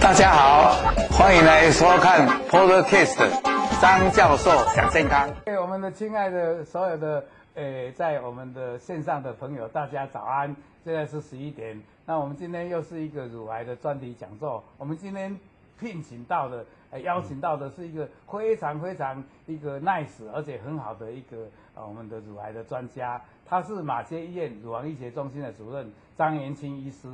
大家好，欢迎来收看 Podcast 张教授讲健康。对我们的亲爱的所有的诶，在我们的线上的朋友，大家早安。现在是十一点，那我们今天又是一个乳癌的专题讲座。我们今天聘请到的，邀请到的是一个非常非常一个 nice 而且很好的一个呃，我们的乳癌的专家。他是马偕医院乳房医学中心的主任张元清医师。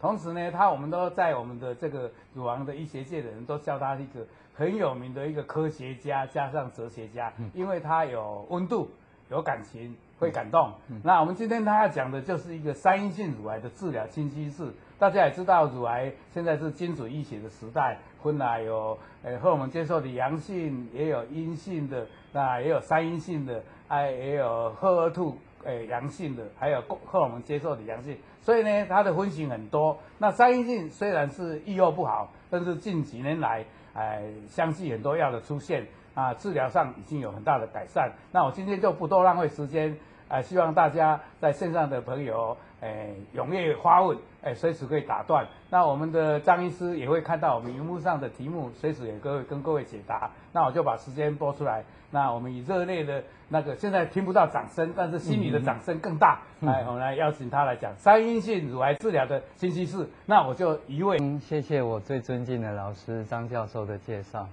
同时呢，他我们都在我们的这个乳房的医学界的人都叫他一个很有名的一个科学家加上哲学家，因为他有温度，有感情。会感动。那我们今天他要讲的就是一个三阴性乳癌的治疗清晰式。大家也知道，乳癌现在是精准医学的时代，分了有呃荷尔蒙接受的阳性，也有阴性的，那也有三阴性的，哎，也有 HER2 呃阳性的，还有荷尔蒙接受的阳性。所以呢，它的分型很多。那三阴性虽然是预后不好，但是近几年来，哎，相信很多药的出现。啊，治疗上已经有很大的改善。那我今天就不多浪费时间，呃，希望大家在线上的朋友，诶，踊跃发问，诶，随时可以打断。那我们的张医师也会看到我们荧幕上的题目，随时也各位跟各位解答。那我就把时间播出来。那我们以热烈的那个，现在听不到掌声，但是心里的掌声更大。来，我们来邀请他来讲三阴性乳癌治疗的新趋势。那我就一位，谢谢我最尊敬的老师张教授的介绍。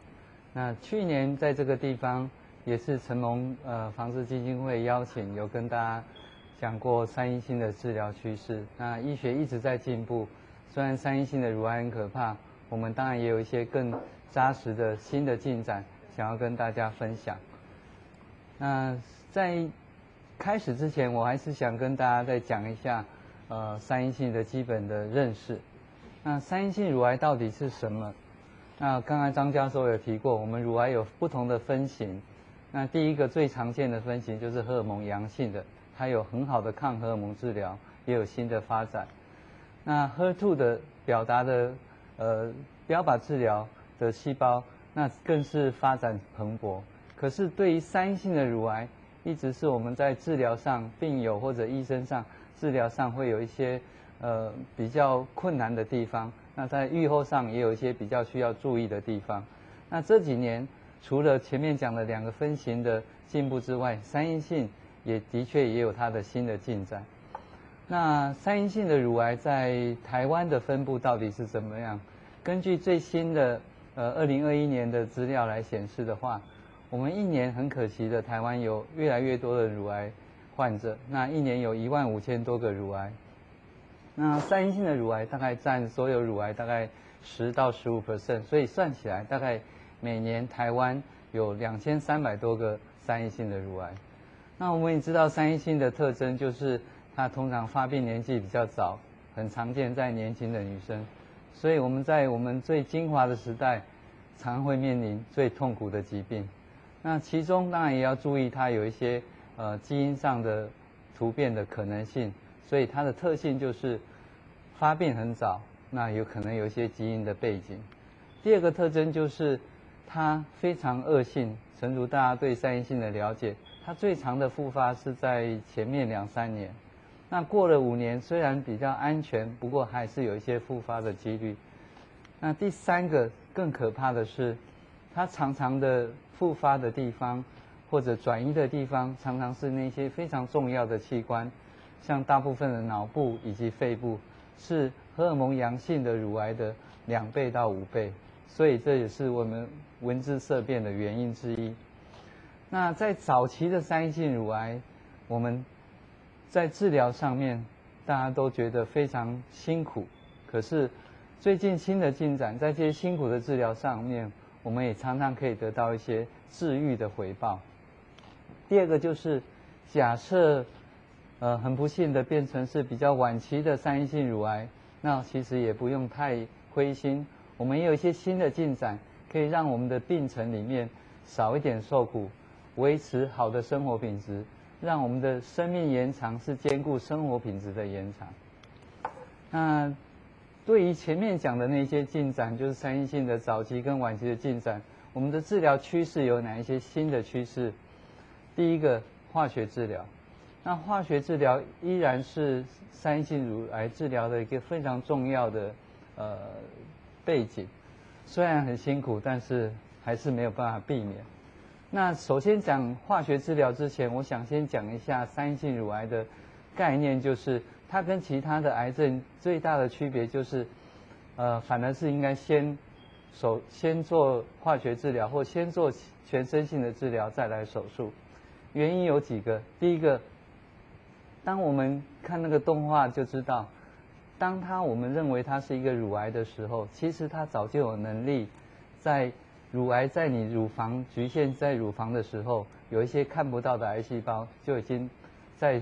那去年在这个地方也是成龙呃防治基金会邀请，有跟大家讲过三阴性的治疗趋势。那医学一直在进步，虽然三阴性的乳癌很可怕，我们当然也有一些更扎实的新的进展想要跟大家分享。那在开始之前，我还是想跟大家再讲一下呃三阴性的基本的认识。那三阴性乳癌到底是什么？那刚才张教授有提过，我们乳癌有不同的分型。那第一个最常见的分型就是荷尔蒙阳性的，它有很好的抗荷尔蒙治疗，也有新的发展。那 HER2 的表达的呃标靶治疗的细胞，那更是发展蓬勃。可是对于三性的乳癌，一直是我们在治疗上，病友或者医生上治疗上会有一些呃比较困难的地方。那在预后上也有一些比较需要注意的地方。那这几年除了前面讲的两个分型的进步之外，三阴性也的确也有它的新的进展。那三阴性的乳癌在台湾的分布到底是怎么样？根据最新的呃二零二一年的资料来显示的话，我们一年很可惜的台湾有越来越多的乳癌患者，那一年有一万五千多个乳癌。那三阴性的乳癌大概占所有乳癌大概十到十五 percent，所以算起来大概每年台湾有两千三百多个三阴性的乳癌。那我们也知道三阴性的特征就是它通常发病年纪比较早，很常见在年轻的女生，所以我们在我们最精华的时代，常会面临最痛苦的疾病。那其中当然也要注意它有一些呃基因上的突变的可能性。所以它的特性就是发病很早，那有可能有一些基因的背景。第二个特征就是它非常恶性，诚如大家对三阴性的了解，它最长的复发是在前面两三年。那过了五年，虽然比较安全，不过还是有一些复发的几率。那第三个更可怕的是，它常常的复发的地方或者转移的地方，常常是那些非常重要的器官。像大部分的脑部以及肺部是荷尔蒙阳性的乳癌的两倍到五倍，所以这也是我们闻之色变的原因之一。那在早期的三阴性乳癌，我们在治疗上面大家都觉得非常辛苦，可是最近新的进展，在这些辛苦的治疗上面，我们也常常可以得到一些治愈的回报。第二个就是假设。呃，很不幸的变成是比较晚期的三阴性乳癌，那其实也不用太灰心。我们也有一些新的进展，可以让我们的病程里面少一点受苦，维持好的生活品质，让我们的生命延长是兼顾生活品质的延长。那对于前面讲的那些进展，就是三阴性的早期跟晚期的进展，我们的治疗趋势有哪一些新的趋势？第一个，化学治疗。那化学治疗依然是三阴性乳癌治疗的一个非常重要的呃背景，虽然很辛苦，但是还是没有办法避免。那首先讲化学治疗之前，我想先讲一下三阴性乳癌的概念，就是它跟其他的癌症最大的区别就是，呃，反而是应该先手先做化学治疗，或先做全身性的治疗，再来手术。原因有几个，第一个。当我们看那个动画就知道，当他我们认为他是一个乳癌的时候，其实他早就有能力，在乳癌在你乳房局限在乳房的时候，有一些看不到的癌细胞就已经在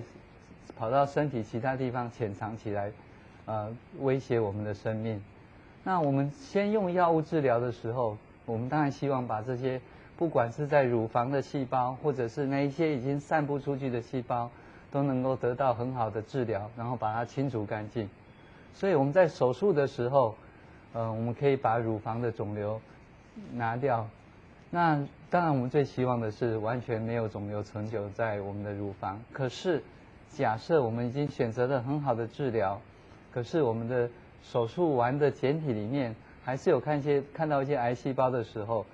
跑到身体其他地方潜藏起来，呃，威胁我们的生命。那我们先用药物治疗的时候，我们当然希望把这些不管是在乳房的细胞，或者是那一些已经散布出去的细胞。都能够得到很好的治疗，然后把它清除干净。所以我们在手术的时候，呃，我们可以把乳房的肿瘤拿掉。那当然，我们最希望的是完全没有肿瘤存留在我们的乳房。可是，假设我们已经选择了很好的治疗，可是我们的手术完的简体里面还是有看一些看到一些癌细胞的时候，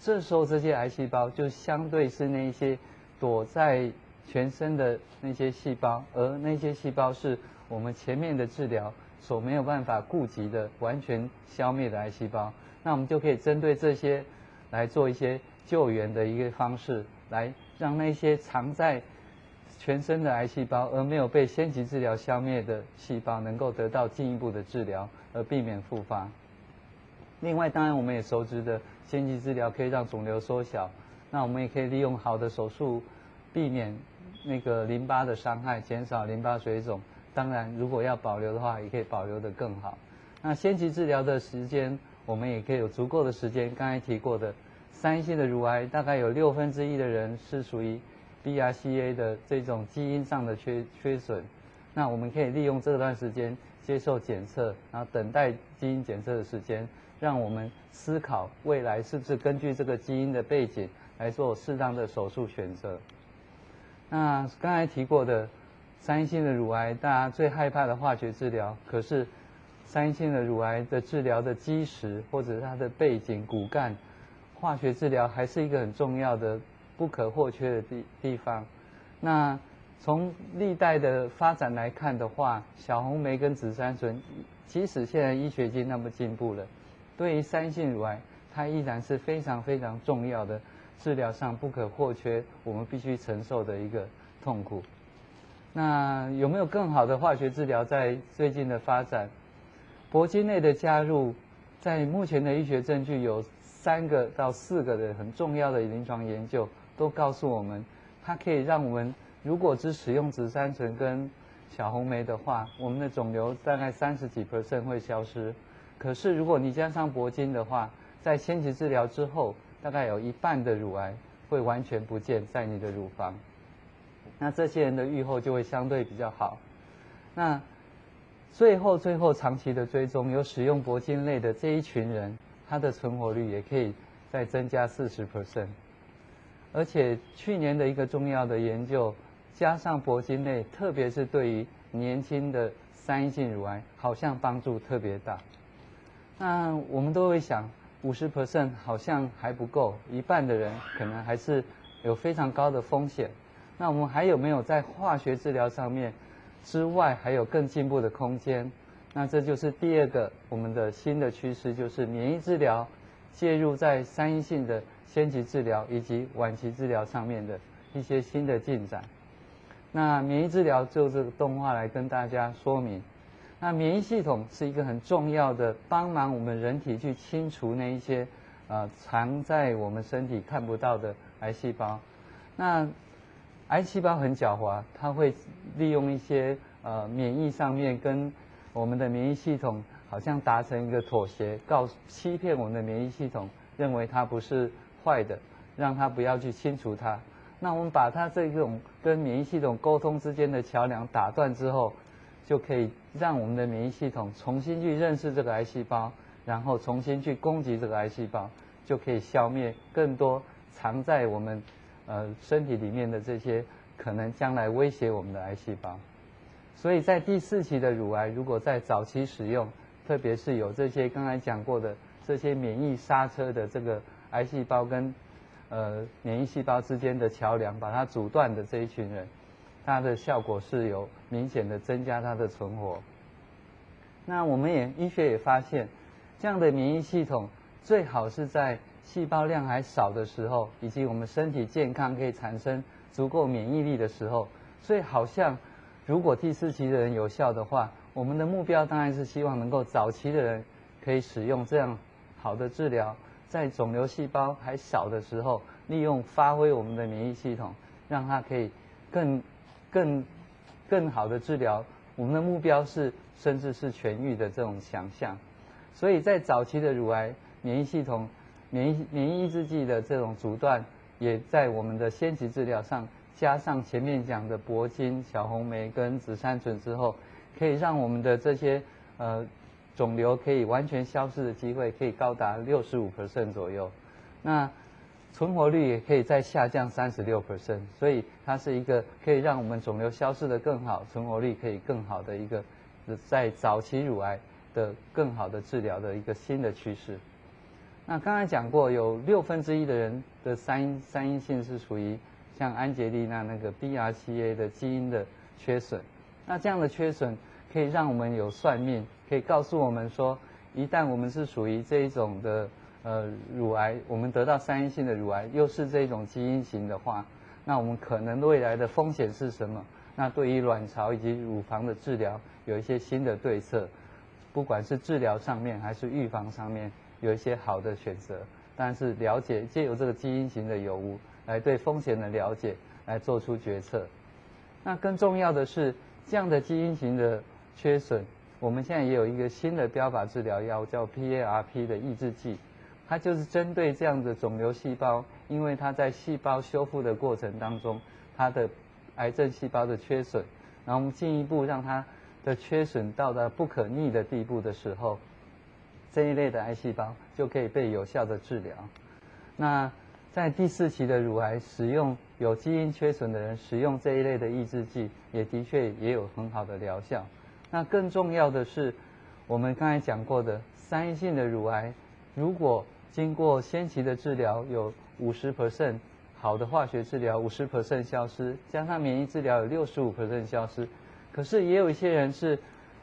这时候这些癌细胞就相对是那一些躲在。全身的那些细胞，而那些细胞是我们前面的治疗所没有办法顾及的完全消灭的癌细胞，那我们就可以针对这些来做一些救援的一个方式，来让那些藏在全身的癌细胞而没有被先期治疗消灭的细胞能够得到进一步的治疗，而避免复发。另外，当然我们也熟知的先期治疗可以让肿瘤缩小，那我们也可以利用好的手术避免。那个淋巴的伤害，减少淋巴水肿。当然，如果要保留的话，也可以保留得更好。那先期治疗的时间，我们也可以有足够的时间。刚才提过的，三阴性的乳癌大概有六分之一的人是属于 BRCA 的这种基因上的缺缺损。那我们可以利用这段时间接受检测，然后等待基因检测的时间，让我们思考未来是不是根据这个基因的背景来做适当的手术选择。那刚才提过的三阴性的乳癌，大家最害怕的化学治疗，可是三阴性的乳癌的治疗的基石或者它的背景骨干，化学治疗还是一个很重要的不可或缺的地地方。那从历代的发展来看的话，小红梅跟紫杉醇，即使现在医学界那么进步了，对于三性乳癌，它依然是非常非常重要的。治疗上不可或缺，我们必须承受的一个痛苦。那有没有更好的化学治疗在最近的发展？铂金类的加入，在目前的医学证据有三个到四个的很重要的临床研究，都告诉我们，它可以让我们如果只使用紫杉醇跟小红莓的话，我们的肿瘤大概三十几 percent 会消失。可是如果你加上铂金的话，在先期治疗之后，大概有一半的乳癌会完全不见在你的乳房，那这些人的预后就会相对比较好。那最后最后长期的追踪，有使用铂金类的这一群人，他的存活率也可以再增加四十 percent。而且去年的一个重要的研究，加上铂金类，特别是对于年轻的三阴性乳癌，好像帮助特别大。那我们都会想。五十 percent 好像还不够，一半的人可能还是有非常高的风险。那我们还有没有在化学治疗上面之外还有更进步的空间？那这就是第二个我们的新的趋势，就是免疫治疗介入在三阴性的先期治疗以及晚期治疗上面的一些新的进展。那免疫治疗就这个动画来跟大家说明。那免疫系统是一个很重要的，帮忙我们人体去清除那一些，呃，藏在我们身体看不到的癌细胞。那癌细胞很狡猾，它会利用一些呃免疫上面跟我们的免疫系统好像达成一个妥协，告欺骗我们的免疫系统，认为它不是坏的，让它不要去清除它。那我们把它这种跟免疫系统沟通之间的桥梁打断之后。就可以让我们的免疫系统重新去认识这个癌细胞，然后重新去攻击这个癌细胞，就可以消灭更多藏在我们呃身体里面的这些可能将来威胁我们的癌细胞。所以在第四期的乳癌，如果在早期使用，特别是有这些刚才讲过的这些免疫刹车的这个癌细胞跟呃免疫细胞之间的桥梁，把它阻断的这一群人，它的效果是有明显的增加它的存活。那我们也医学也发现，这样的免疫系统最好是在细胞量还少的时候，以及我们身体健康可以产生足够免疫力的时候，所以好像。如果第四期的人有效的话，我们的目标当然是希望能够早期的人可以使用这样好的治疗，在肿瘤细胞还少的时候，利用发挥我们的免疫系统，让它可以更、更、更好的治疗。我们的目标是甚至是痊愈的这种想象。所以在早期的乳癌，免疫系统、免疫免疫抑制剂的这种阻断，也在我们的先期治疗上。加上前面讲的铂金、小红莓跟紫杉醇之后，可以让我们的这些呃肿瘤可以完全消失的机会可以高达六十五 percent 左右，那存活率也可以再下降三十六 percent，所以它是一个可以让我们肿瘤消失的更好，存活率可以更好的一个在早期乳癌的更好的治疗的一个新的趋势。那刚才讲过，有六分之一的人的三三阴性是属于。像安洁莉娜那个 BRCA 的基因的缺损，那这样的缺损可以让我们有算命，可以告诉我们说，一旦我们是属于这一种的呃乳癌，我们得到三阴性的乳癌，又是这种基因型的话，那我们可能未来的风险是什么？那对于卵巢以及乳房的治疗有一些新的对策，不管是治疗上面还是预防上面，有一些好的选择。但是了解借由这个基因型的有无。来对风险的了解，来做出决策。那更重要的是，这样的基因型的缺损，我们现在也有一个新的标靶治疗药，叫 PARP 的抑制剂，它就是针对这样的肿瘤细胞，因为它在细胞修复的过程当中，它的癌症细胞的缺损，然后我们进一步让它的缺损到达不可逆的地步的时候，这一类的癌细胞就可以被有效的治疗。那在第四期的乳癌使用有基因缺损的人使用这一类的抑制剂，也的确也有很好的疗效。那更重要的是，我们刚才讲过的三阴性的乳癌，如果经过先期的治疗有五十 percent 好的化学治疗，五十 percent 消失，加上免疫治疗有六十五 percent 消失。可是也有一些人是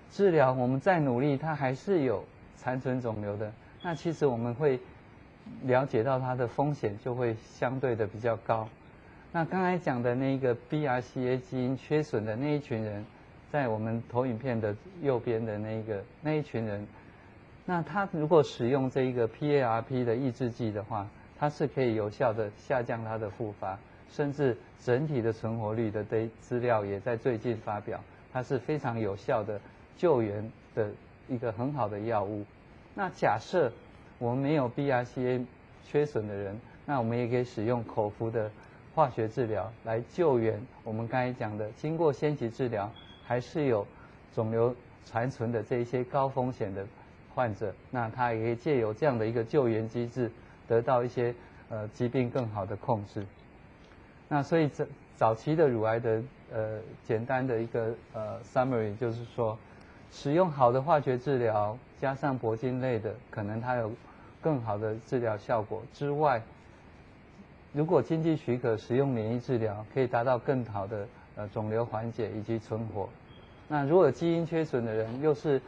治疗我们再努力，他还是有残存肿瘤的。那其实我们会。了解到它的风险就会相对的比较高。那刚才讲的那个 BRCA 基因缺损的那一群人，在我们投影片的右边的那一个那一群人，那他如果使用这一个 PARP 的抑制剂的话，它是可以有效的下降它的复发，甚至整体的存活率的这资料也在最近发表，它是非常有效的救援的一个很好的药物。那假设。我们没有 BRCA 缺损的人，那我们也可以使用口服的化学治疗来救援我们刚才讲的，经过先期治疗还是有肿瘤残存的这一些高风险的患者，那他也可以借由这样的一个救援机制，得到一些呃疾病更好的控制。那所以这早期的乳癌的呃简单的一个呃 summary 就是说。使用好的化学治疗，加上铂金类的，可能它有更好的治疗效果之外，如果经济许可，使用免疫治疗可以达到更好的呃肿瘤缓解以及存活。那如果基因缺损的人，又是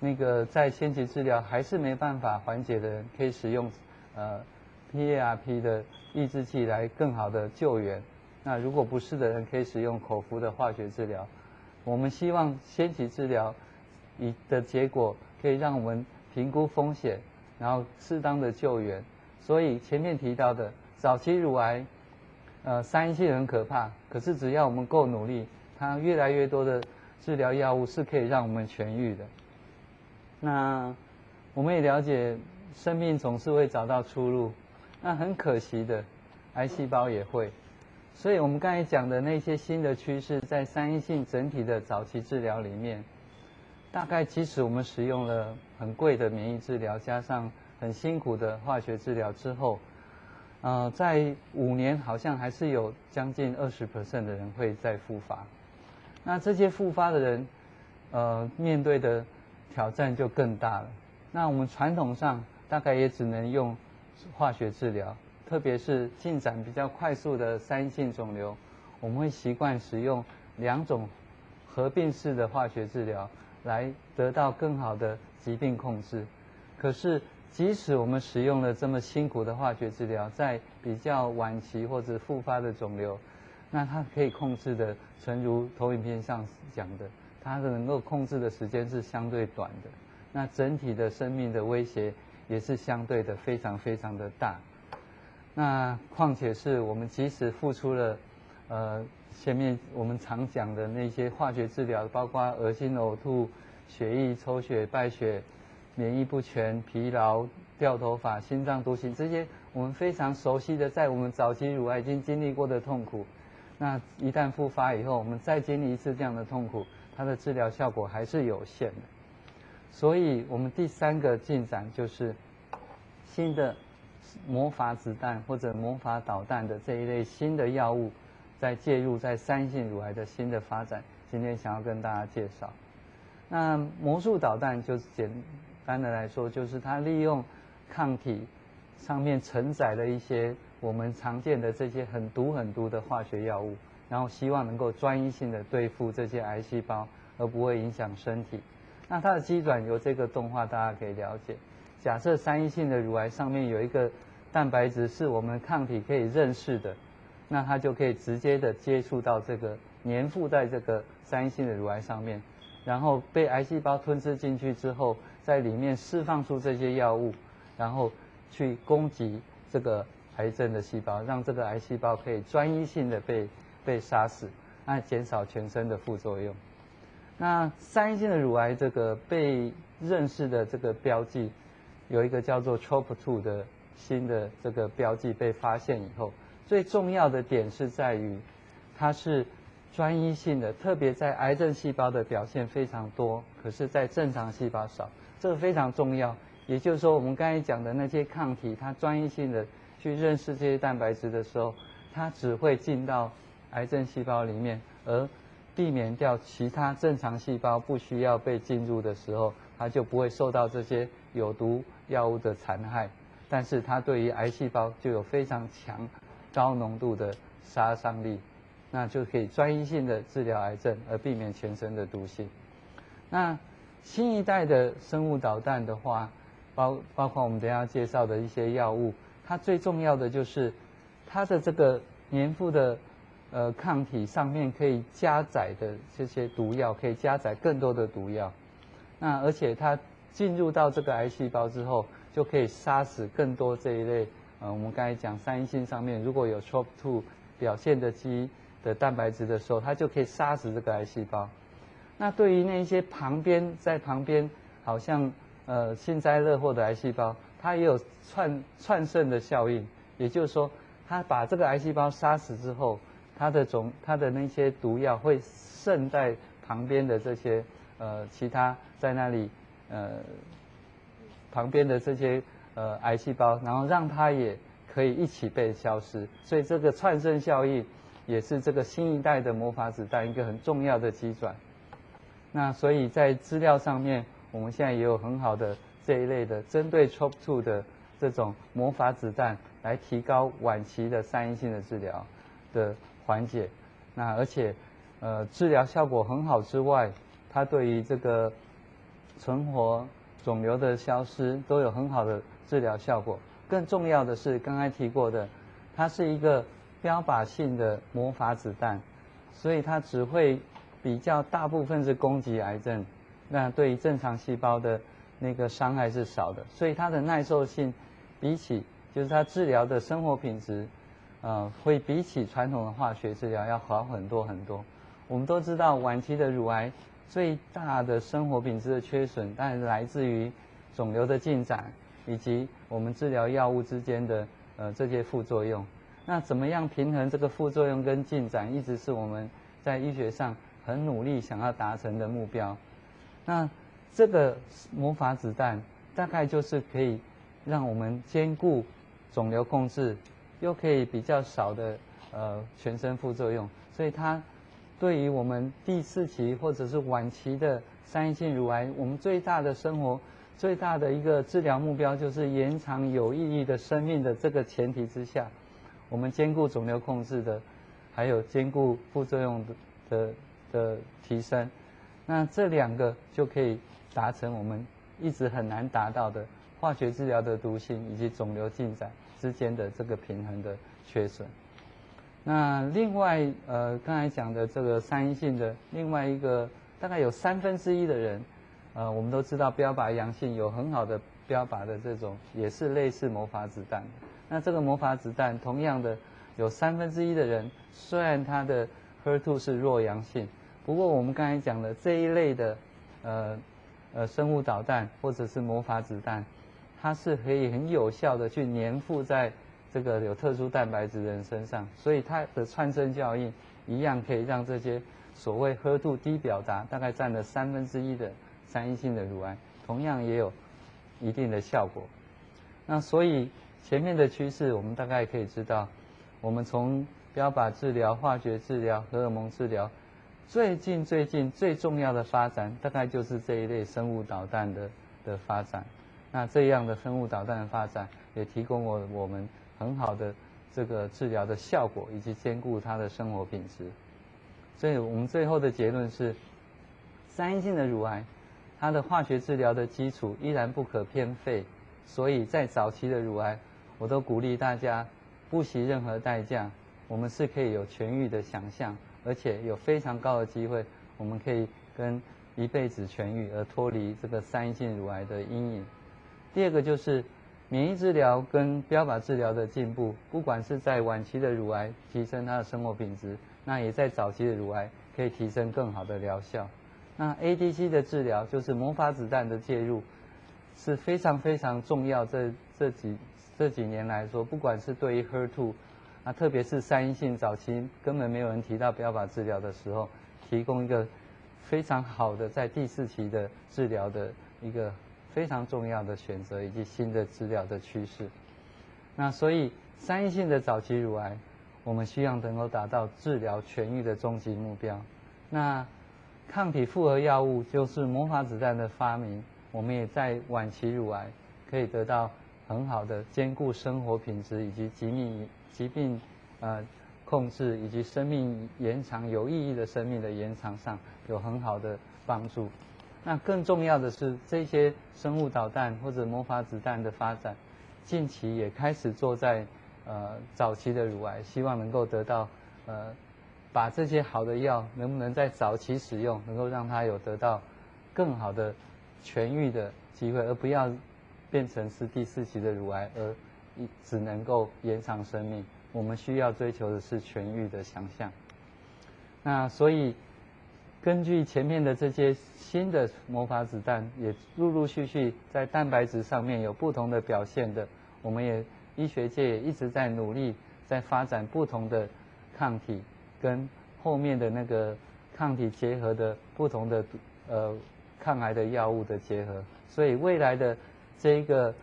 那个在先期治疗还是没办法缓解的人，可以使用呃 PARP 的抑制剂来更好的救援。那如果不是的人，可以使用口服的化学治疗。我们希望先期治疗。以的结果可以让我们评估风险，然后适当的救援。所以前面提到的早期乳癌，呃，三阴性很可怕，可是只要我们够努力，它越来越多的治疗药物是可以让我们痊愈的。那我们也了解，生命总是会找到出路。那很可惜的，癌细胞也会。所以我们刚才讲的那些新的趋势，在三阴性整体的早期治疗里面。大概即使我们使用了很贵的免疫治疗，加上很辛苦的化学治疗之后，呃，在五年好像还是有将近二十 percent 的人会再复发。那这些复发的人，呃，面对的挑战就更大了。那我们传统上大概也只能用化学治疗，特别是进展比较快速的三性肿瘤，我们会习惯使用两种合并式的化学治疗，来得到更好的疾病控制。可是，即使我们使用了这么辛苦的化学治疗，在比较晚期或者复发的肿瘤，那它可以控制的，诚如投影片上讲的，它的能够控制的时间是相对短的。那整体的生命的威胁也是相对的非常非常的大。那况且是我们即使付出了，呃，前面我们常讲的那些化学治疗，包括恶心呕吐、血液抽血、败血、免疫不全、疲劳、掉头发、心脏独行这些我们非常熟悉的，在我们早期乳癌已经经历过的痛苦，那一旦复发以后，我们再经历一次这样的痛苦，它的治疗效果还是有限的。所以，我们第三个进展就是新的魔法子弹或者魔法导弹的这一类新的药物，在介入在三性乳癌的新的发展。今天想要跟大家介绍，那魔术导弹就简单的来说，就是它利用抗体上面承载了一些我们常见的这些很毒很毒的化学药物，然后希望能够专一性的对付这些癌细胞，而不会影响身体。那它的机转由这个动画大家可以了解。假设三阴性的乳癌上面有一个蛋白质是我们抗体可以认识的，那它就可以直接的接触到这个粘附在这个三阴性的乳癌上面，然后被癌细胞吞噬进去之后，在里面释放出这些药物，然后去攻击这个癌症的细胞，让这个癌细胞可以专一性的被被杀死，那减少全身的副作用。那三阴性的乳癌这个被认识的这个标记，有一个叫做 TROP2 的新的这个标记被发现以后，最重要的点是在于，它是专一性的，特别在癌症细胞的表现非常多，可是在正常细胞少，这个非常重要。也就是说，我们刚才讲的那些抗体，它专一性的去认识这些蛋白质的时候，它只会进到癌症细胞里面，而避免掉其他正常细胞不需要被进入的时候，它就不会受到这些有毒药物的残害。但是它对于癌细胞就有非常强、高浓度的杀伤力，那就可以专一性的治疗癌症，而避免全身的毒性。那新一代的生物导弹的话，包包括我们等下介绍的一些药物，它最重要的就是它的这个粘附的。呃，抗体上面可以加载的这些毒药，可以加载更多的毒药。那而且它进入到这个癌细胞之后，就可以杀死更多这一类。呃，我们刚才讲三阴性上面如果有 TROP2 表现的基的蛋白质的时候，它就可以杀死这个癌细胞。那对于那些旁边在旁边好像呃幸灾乐祸的癌细胞，它也有窜窜渗的效应。也就是说，它把这个癌细胞杀死之后。它的总，它的那些毒药会渗在旁边的这些呃其他在那里呃旁边的这些呃癌细胞，然后让它也可以一起被消失。所以这个串生效应也是这个新一代的魔法子弹一个很重要的基转。那所以在资料上面，我们现在也有很好的这一类的针对 TOP2 的这种魔法子弹，来提高晚期的三阴性的治疗的。缓解，那而且，呃，治疗效果很好之外，它对于这个存活肿瘤的消失都有很好的治疗效果。更重要的是，刚才提过的，它是一个标靶性的魔法子弹，所以它只会比较大部分是攻击癌症，那对于正常细胞的那个伤害是少的，所以它的耐受性比起就是它治疗的生活品质。呃，会比起传统的化学治疗要好很多很多。我们都知道，晚期的乳癌最大的生活品质的缺损，当然来自于肿瘤的进展以及我们治疗药物之间的呃这些副作用。那怎么样平衡这个副作用跟进展，一直是我们在医学上很努力想要达成的目标。那这个魔法子弹大概就是可以让我们兼顾肿瘤控制。又可以比较少的呃全身副作用，所以它对于我们第四期或者是晚期的三阴性乳癌，我们最大的生活最大的一个治疗目标就是延长有意义的生命的这个前提之下，我们兼顾肿瘤控制的，还有兼顾副作用的的的提升，那这两个就可以达成我们一直很难达到的化学治疗的毒性以及肿瘤进展之间的这个平衡的缺损。那另外，呃，刚才讲的这个三阴性的另外一个，大概有三分之一的人，呃，我们都知道标靶阳性有很好的标靶的这种，也是类似魔法子弹。那这个魔法子弹同样的有三分之一的人，虽然他的 HER2 是弱阳性，不过我们刚才讲的这一类的，呃。呃，生物导弹或者是魔法子弹，它是可以很有效的去粘附在这个有特殊蛋白质的人身上，所以它的串升效应一样可以让这些所谓 HER2 低表达，大概占了三分之一的三阴性的乳癌，同样也有一定的效果。那所以前面的趋势，我们大概可以知道，我们从标靶治疗、化学治疗、荷尔蒙治疗。最近最近最重要的发展，大概就是这一类生物导弹的的发展。那这样的生物导弹的发展，也提供我我们很好的这个治疗的效果，以及兼顾他的生活品质。所以我们最后的结论是，三阴性的乳癌，它的化学治疗的基础依然不可偏废。所以在早期的乳癌，我都鼓励大家不惜任何代价，我们是可以有痊愈的想象。而且有非常高的机会，我们可以跟一辈子痊愈而脱离这个三性乳癌的阴影。第二个就是免疫治疗跟标靶治疗的进步，不管是在晚期的乳癌提升它的生活品质，那也在早期的乳癌可以提升更好的疗效。那 ADC 的治疗就是魔法子弹的介入，是非常非常重要。这这几这几年来说，不管是对于 HER2。啊特别是三阴性早期根本没有人提到标靶治疗的时候，提供一个非常好的在第四期的治疗的一个非常重要的选择以及新的治疗的趋势。那所以三阴性的早期乳癌，我们希望能够达到治疗痊愈的终极目标。那抗体复合药物就是魔法子弹的发明，我们也在晚期乳癌可以得到很好的兼顾生活品质以及疾病。疾病，呃，控制以及生命延长有意义的生命的延长上有很好的帮助。那更重要的是，这些生物导弹或者魔法子弹的发展，近期也开始做在呃早期的乳癌，希望能够得到呃，把这些好的药能不能在早期使用，能够让它有得到更好的痊愈的机会，而不要变成是第四期的乳癌而。只能够延长生命，我们需要追求的是痊愈的想象。那所以，根据前面的这些新的魔法子弹，也陆陆续续在蛋白质上面有不同的表现的，我们也医学界也一直在努力，在发展不同的抗体跟后面的那个抗体结合的不同的呃抗癌的药物的结合，所以未来的这一个。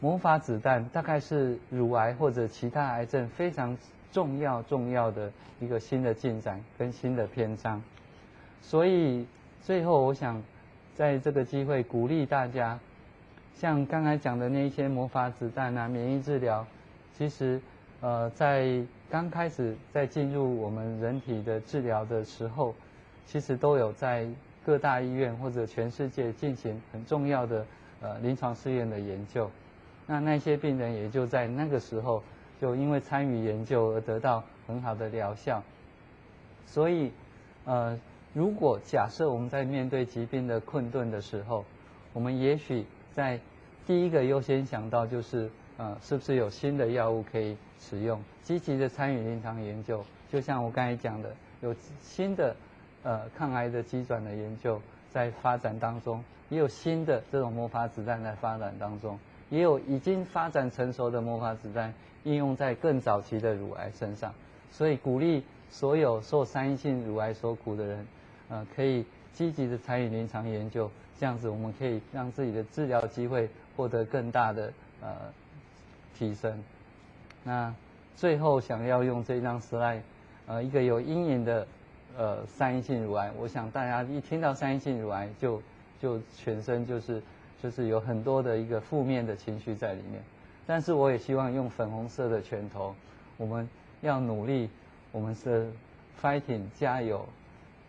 魔法子弹大概是乳癌或者其他癌症非常重要重要的一个新的进展跟新的篇章，所以最后我想在这个机会鼓励大家，像刚才讲的那些魔法子弹啊，免疫治疗，其实呃在刚开始在进入我们人体的治疗的时候，其实都有在各大医院或者全世界进行很重要的呃临床试验的研究。那那些病人也就在那个时候，就因为参与研究而得到很好的疗效。所以，呃，如果假设我们在面对疾病的困顿的时候，我们也许在第一个优先想到就是，呃，是不是有新的药物可以使用？积极的参与临床研究，就像我刚才讲的，有新的呃抗癌的机转的研究在发展当中，也有新的这种魔法子弹在发展当中。也有已经发展成熟的魔法子弹应用在更早期的乳癌身上，所以鼓励所有受三阴性乳癌所苦的人，呃，可以积极的参与临床研究，这样子我们可以让自己的治疗机会获得更大的呃提升。那最后想要用这张 slide，呃，一个有阴影的呃三阴性乳癌，我想大家一听到三阴性乳癌就就全身就是就是有很多的一个负面的情绪在里面。但是我也希望用粉红色的拳头，我们要努力，我们是 fighting 加油，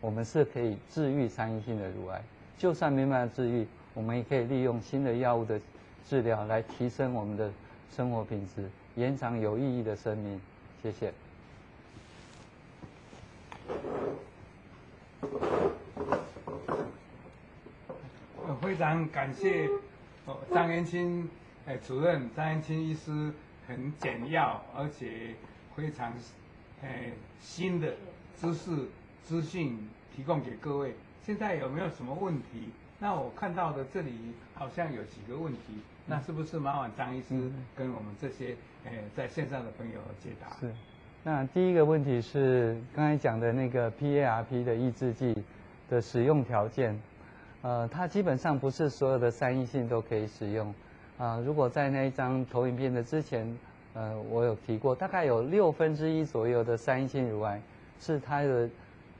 我们是可以治愈三阴性的乳癌。就算没办法治愈，我们也可以利用新的药物的治疗来提升我们的生活品质，延长有意义的生命。谢谢。非常感谢张元清。哎，主任张元清医师很简要，而且非常哎新的知识资讯提供给各位。现在有没有什么问题？那我看到的这里好像有几个问题，那是不是麻烦张医师跟我们这些哎在线上的朋友解答？是。那第一个问题是刚才讲的那个 PARP 的抑制剂的使用条件，呃，它基本上不是所有的三阴性都可以使用。啊，如果在那一张投影片的之前，呃，我有提过，大概有六分之一左右的三阴性乳癌是它的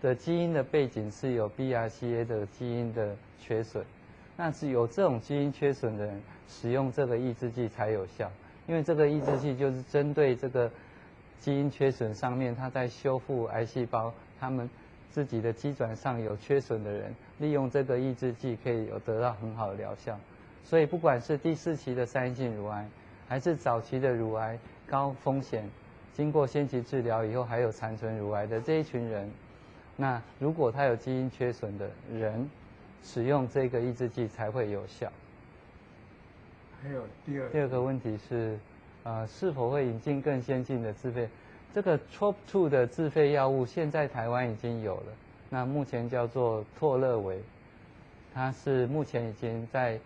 的基因的背景是有 BRCA 的基因的缺损，那是有这种基因缺损的人使用这个抑制剂才有效，因为这个抑制剂就是针对这个基因缺损上面，它在修复癌细胞，他们自己的基转上有缺损的人，利用这个抑制剂可以有得到很好的疗效。所以，不管是第四期的三阴性乳癌，还是早期的乳癌高风险，经过先期治疗以后还有残存乳癌的这一群人，那如果他有基因缺损的人，使用这个抑制剂才会有效。还有第二第二个问题是，呃，是否会引进更先进的自费？这个 TROP2 的自费药物现在台湾已经有了，那目前叫做拓乐维，它是目前已经在。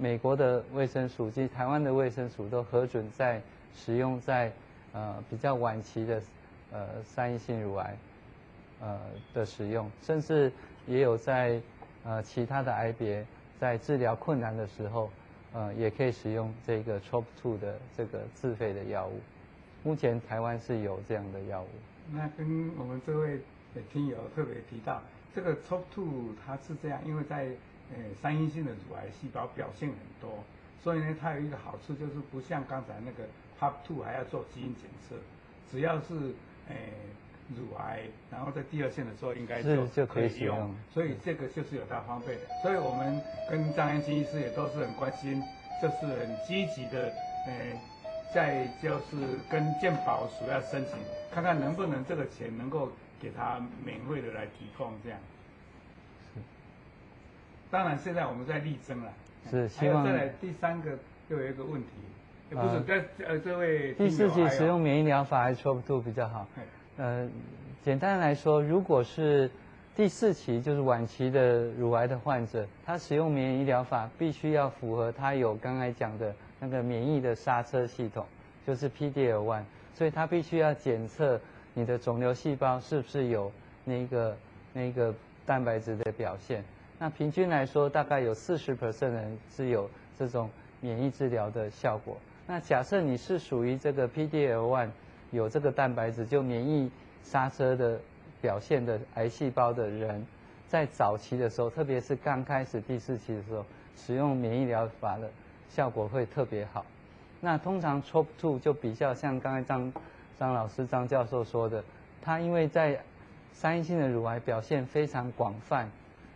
美国的卫生署及台湾的卫生署都核准在使用在呃比较晚期的呃三阴性乳癌呃的使用，甚至也有在呃其他的癌别在治疗困难的时候，呃也可以使用这个 TROP2 的这个自费的药物。目前台湾是有这样的药物。那跟我们这位听友特别提到，这个 TROP2 它是这样，因为在诶，三阴性的乳癌细胞表现很多，所以呢，它有一个好处就是不像刚才那个 PARP2 还要做基因检测，只要是诶乳癌，然后在第二线的时候应该就就可以用，用，所以这个就是有它方便。所以我们跟张元清医师也都是很关心，就是很积极的诶，在就是跟健保署要申请，看看能不能这个钱能够给他免费的来提供这样。当然，现在我们在力争了。是，希望。再来第三个又有一个问题，不是在呃这位。第四期使用免疫疗法还是 TROP2 比较好？呃，简单来说，如果是第四期就是晚期的乳癌的患者，他使用免疫疗法必须要符合他有刚才讲的那个免疫的刹车系统，就是 PD-L1，所以他必须要检测你的肿瘤细胞是不是有那个那个蛋白质的表现。那平均来说，大概有四十 percent 人是有这种免疫治疗的效果。那假设你是属于这个 PD-L1 有这个蛋白质就免疫刹车的表现的癌细胞的人，在早期的时候，特别是刚开始第四期的时候，使用免疫疗法的效果会特别好。那通常 TROP2 就比较像刚才张张老师张教授说的，他因为在三阴性的乳癌表现非常广泛。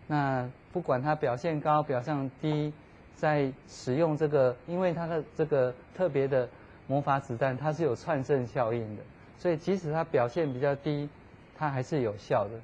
那不管它表现高、表现低，在使用这个，因为它的这个特别的魔法子弹，它是有窜升效应的，所以即使它表现比较低，它还是有效的，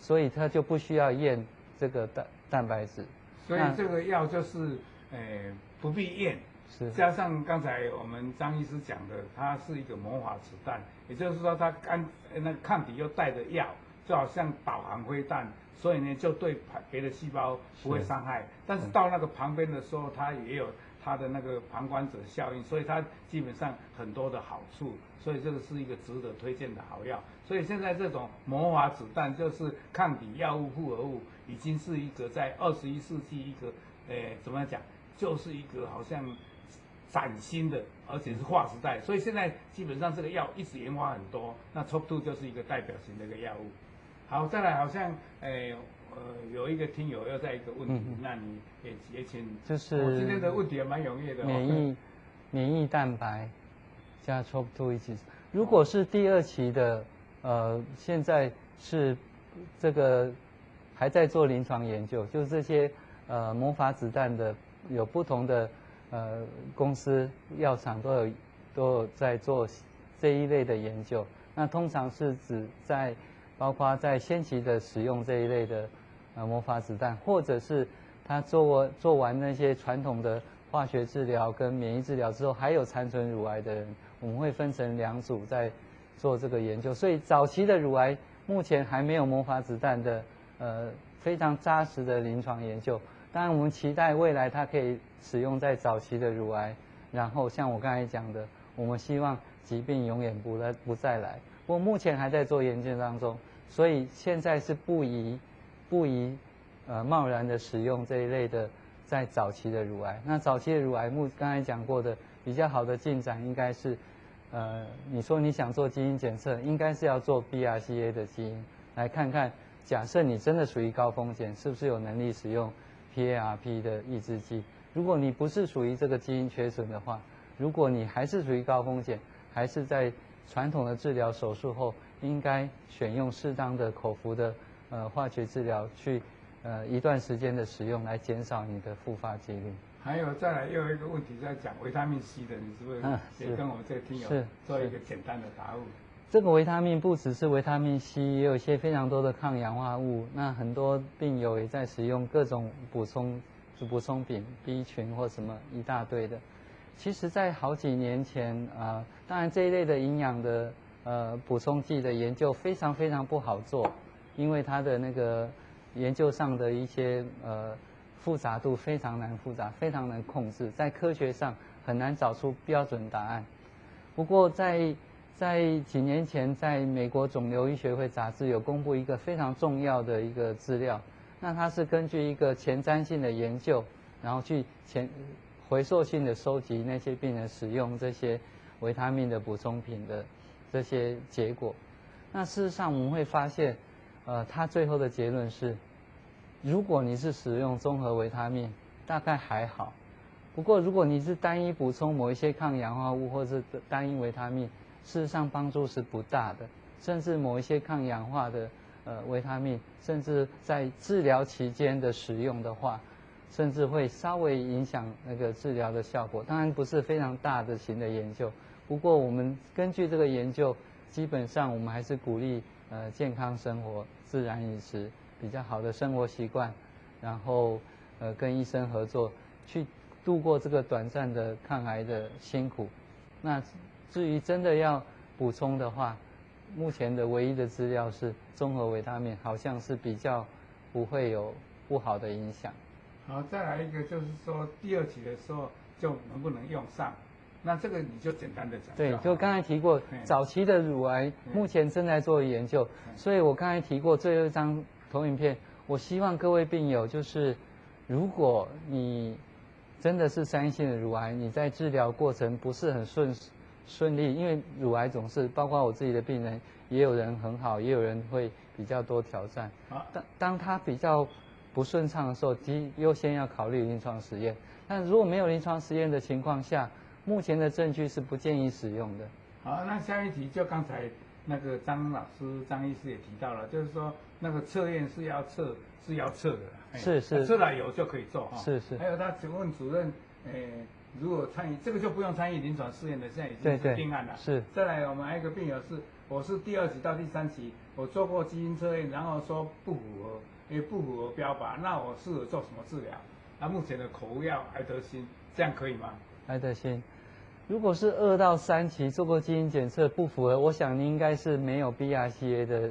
所以它就不需要验这个蛋蛋白质。所以这个药就是，诶、呃，不必验，是。加上刚才我们张医师讲的，它是一个魔法子弹，也就是说它干那抗体又带着药，就好像导航飞弹。所以呢，就对旁别的细胞不会伤害，但是到那个旁边的时候，它也有它的那个旁观者效应，所以它基本上很多的好处，所以这个是一个值得推荐的好药。所以现在这种魔法子弹就是抗体药物复合物，已经是一个在二十一世纪一个，诶，怎么样讲，就是一个好像崭新的，而且是划时代，所以现在基本上这个药一直研发很多，那 t o p 就是一个代表性的一个药物。好，再来好像诶、呃有一个听友要在一个问题，嗯、那你也也请就是我今天的问题也蛮踊跃的，免疫 免疫蛋白加 TROP2 一起，如果是第二期的，呃现在是这个还在做临床研究，就是这些呃魔法子弹的有不同的。呃，公司药厂都有都有在做这一类的研究。那通常是指在包括在先期的使用这一类的呃魔法子弹，或者是他做过做完那些传统的化学治疗跟免疫治疗之后，还有残存乳癌的人，我们会分成两组在做这个研究。所以早期的乳癌目前还没有魔法子弹的呃非常扎实的临床研究。当然，我们期待未来它可以使用在早期的乳癌，然后像我刚才讲的，我们希望疾病永远不来不再来。不过目前还在做研究当中，所以现在是不宜不宜呃贸然的使用这一类的在早期的乳癌。那早期的乳癌，目刚才讲过的比较好的进展应该是，呃，你说你想做基因检测，应该是要做 BRCA 的基因，来看看，假设你真的属于高风险，是不是有能力使用。PARP 的抑制剂，如果你不是属于这个基因缺损的话，如果你还是属于高风险，还是在传统的治疗手术后，应该选用适当的口服的呃化学治疗去呃一段时间的使用，来减少你的复发几率。还有再来又有一个问题在讲维他命 C 的，你是不是也跟我们这个听友做一个简单的答复？这个维他命不只是维他命 C，也有一些非常多的抗氧化物。那很多病友也在使用各种补充，就补充品，B 群或什么一大堆的。其实，在好几年前啊、呃，当然这一类的营养的呃补充剂的研究非常非常不好做，因为它的那个研究上的一些呃复杂度非常难复杂，非常难控制，在科学上很难找出标准答案。不过在在几年前，在美国肿瘤医学会杂志有公布一个非常重要的一个资料，那它是根据一个前瞻性的研究，然后去前回溯性的收集那些病人使用这些维他命的补充品的这些结果。那事实上我们会发现，呃，它最后的结论是，如果你是使用综合维他命，大概还好；不过如果你是单一补充某一些抗氧化物或是单一维他命，事实上帮助是不大的，甚至某一些抗氧化的呃维他命，甚至在治疗期间的使用的话，甚至会稍微影响那个治疗的效果。当然不是非常大的型的研究，不过我们根据这个研究，基本上我们还是鼓励呃健康生活、自然饮食、比较好的生活习惯，然后呃跟医生合作，去度过这个短暂的抗癌的辛苦。那。至于真的要补充的话，目前的唯一的资料是综合维他命，好像是比较不会有不好的影响。好，再来一个就是说第二期的时候就能不能用上？那这个你就简单的讲。对，就刚才提过，早期的乳癌目前正在做研究，所以我刚才提过最后一张投影片，我希望各位病友就是，如果你真的是三性的乳癌，你在治疗过程不是很顺。顺利，因为乳癌总是包括我自己的病人，也有人很好，也有人会比较多挑战。当当他比较不顺畅的时候，第一优先要考虑临床实验。但如果没有临床实验的情况下，目前的证据是不建议使用的。好，那下一题就刚才那个张老师、张医师也提到了，就是说那个测验是要测是要测的，是是，测了有就可以做哈。是是。还有他请问主任，诶。如果参与这个就不用参与临床试验的，现在已经是定案了。是。再来，我们还有一个病友是，我是第二期到第三期，我做过基因测验，然后说不符合，也不符合标靶，那我适合做什么治疗？那目前的口服药艾德新，这样可以吗？艾德新，如果是二到三期做过基因检测不符合，我想你应该是没有 BRCA 的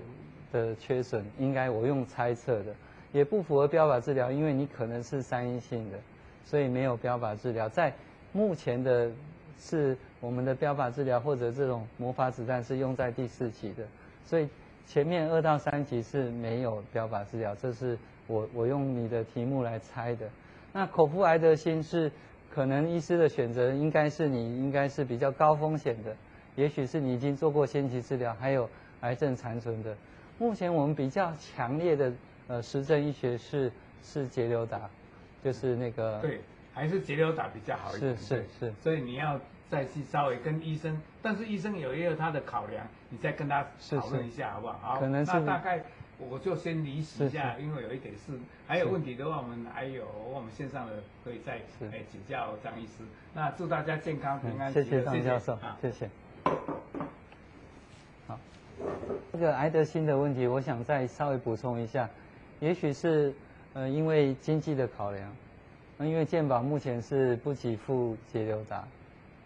的缺损，应该我用猜测的，也不符合标靶治疗，因为你可能是三阴性的，所以没有标靶治疗在。目前的是我们的标靶治疗或者这种魔法子弹是用在第四期的，所以前面二到三期是没有标靶治疗，这是我我用你的题目来猜的。那口服艾德新是可能医师的选择应该是你应该是比较高风险的，也许是你已经做过先期治疗，还有癌症残存的。目前我们比较强烈的呃实证医学是是节流打，就是那个对，还是节流打比较好一点。是是是。所以你要再去稍微跟医生，但是医生有也有他的考量，你再跟他讨论一下好不好？好，可能是那大概。我就先离席一下，因为有一点事，还有问题的话，我们还有我们线上的可以再哎请教张医师。那祝大家健康平安。谢谢张教授，谢谢。好，这个癌德心的问题，我想再稍微补充一下，也许是呃因为经济的考量，因为健保目前是不给付节流达，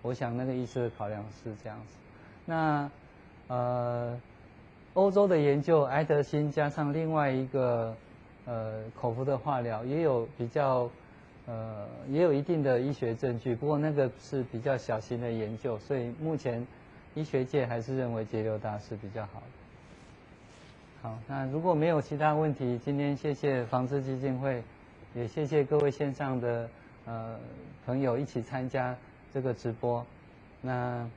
我想那个医师的考量是这样子。那呃。欧洲的研究，埃德心加上另外一个，呃，口服的化疗，也有比较，呃，也有一定的医学证据。不过那个是比较小型的研究，所以目前医学界还是认为节流打是比较好。好，那如果没有其他问题，今天谢谢防治基金会，也谢谢各位线上的呃朋友一起参加这个直播。那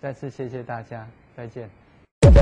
再次谢谢大家，再见。